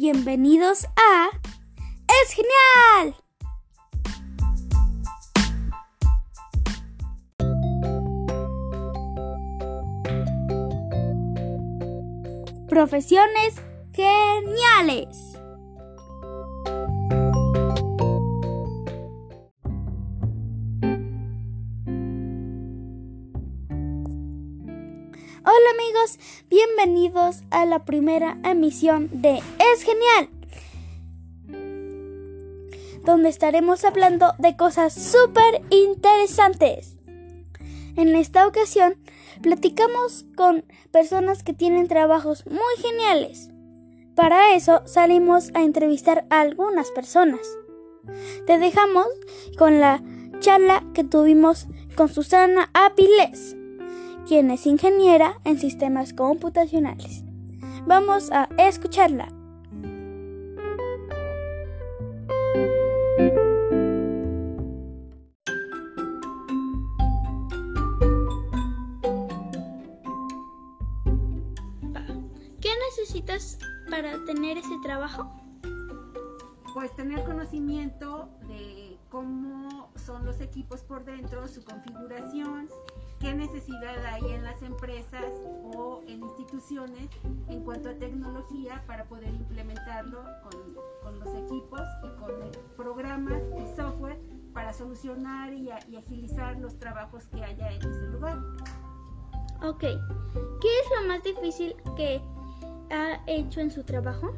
Bienvenidos a Es Genial. Profesiones geniales. Hola amigos, bienvenidos a la primera emisión de Es Genial, donde estaremos hablando de cosas súper interesantes. En esta ocasión platicamos con personas que tienen trabajos muy geniales. Para eso salimos a entrevistar a algunas personas. Te dejamos con la charla que tuvimos con Susana Apiles quien es ingeniera en sistemas computacionales. Vamos a escucharla. ¿Qué necesitas para tener ese trabajo? Pues tener conocimiento de cómo son los equipos por dentro, su configuración, qué necesidad hay en las empresas o en instituciones en cuanto a tecnología para poder implementarlo con, con los equipos y con programas y software para solucionar y, y, agilizar los trabajos que haya en ese lugar. Ok, ¿qué es lo más difícil que ha hecho en su trabajo?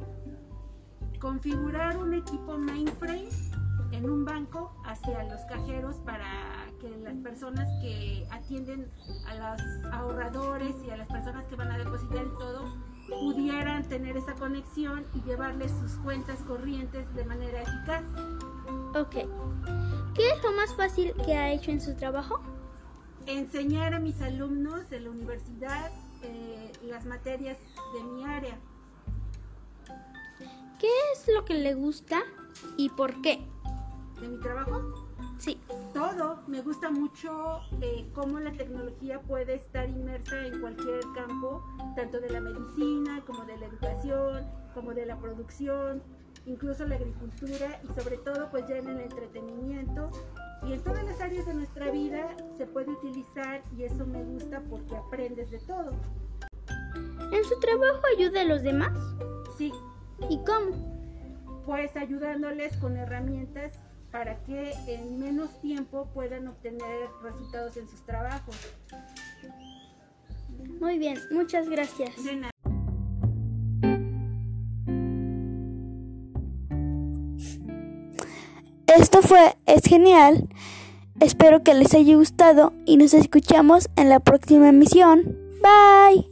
Configurar un equipo mainframe en un banco hacia los cajeros para que las personas que atienden a los ahorradores y a las personas que van a depositar y todo pudieran tener esa conexión y llevarles sus cuentas corrientes de manera eficaz. Ok. ¿Qué es lo más fácil que ha hecho en su trabajo? Enseñar a mis alumnos de la universidad eh, las materias de mi área. ¿Qué es lo que le gusta y por qué? ¿De mi trabajo? Sí. Me gusta mucho eh, cómo la tecnología puede estar inmersa en cualquier campo, tanto de la medicina como de la educación, como de la producción, incluso la agricultura y sobre todo pues ya en el entretenimiento y en todas las áreas de nuestra vida se puede utilizar y eso me gusta porque aprendes de todo. ¿En su trabajo ayuda a los demás? Sí. ¿Y cómo? Pues ayudándoles con herramientas para que en menos tiempo puedan obtener resultados en sus trabajos. Muy bien, muchas gracias. De nada. Esto fue Es Genial. Espero que les haya gustado y nos escuchamos en la próxima emisión. Bye.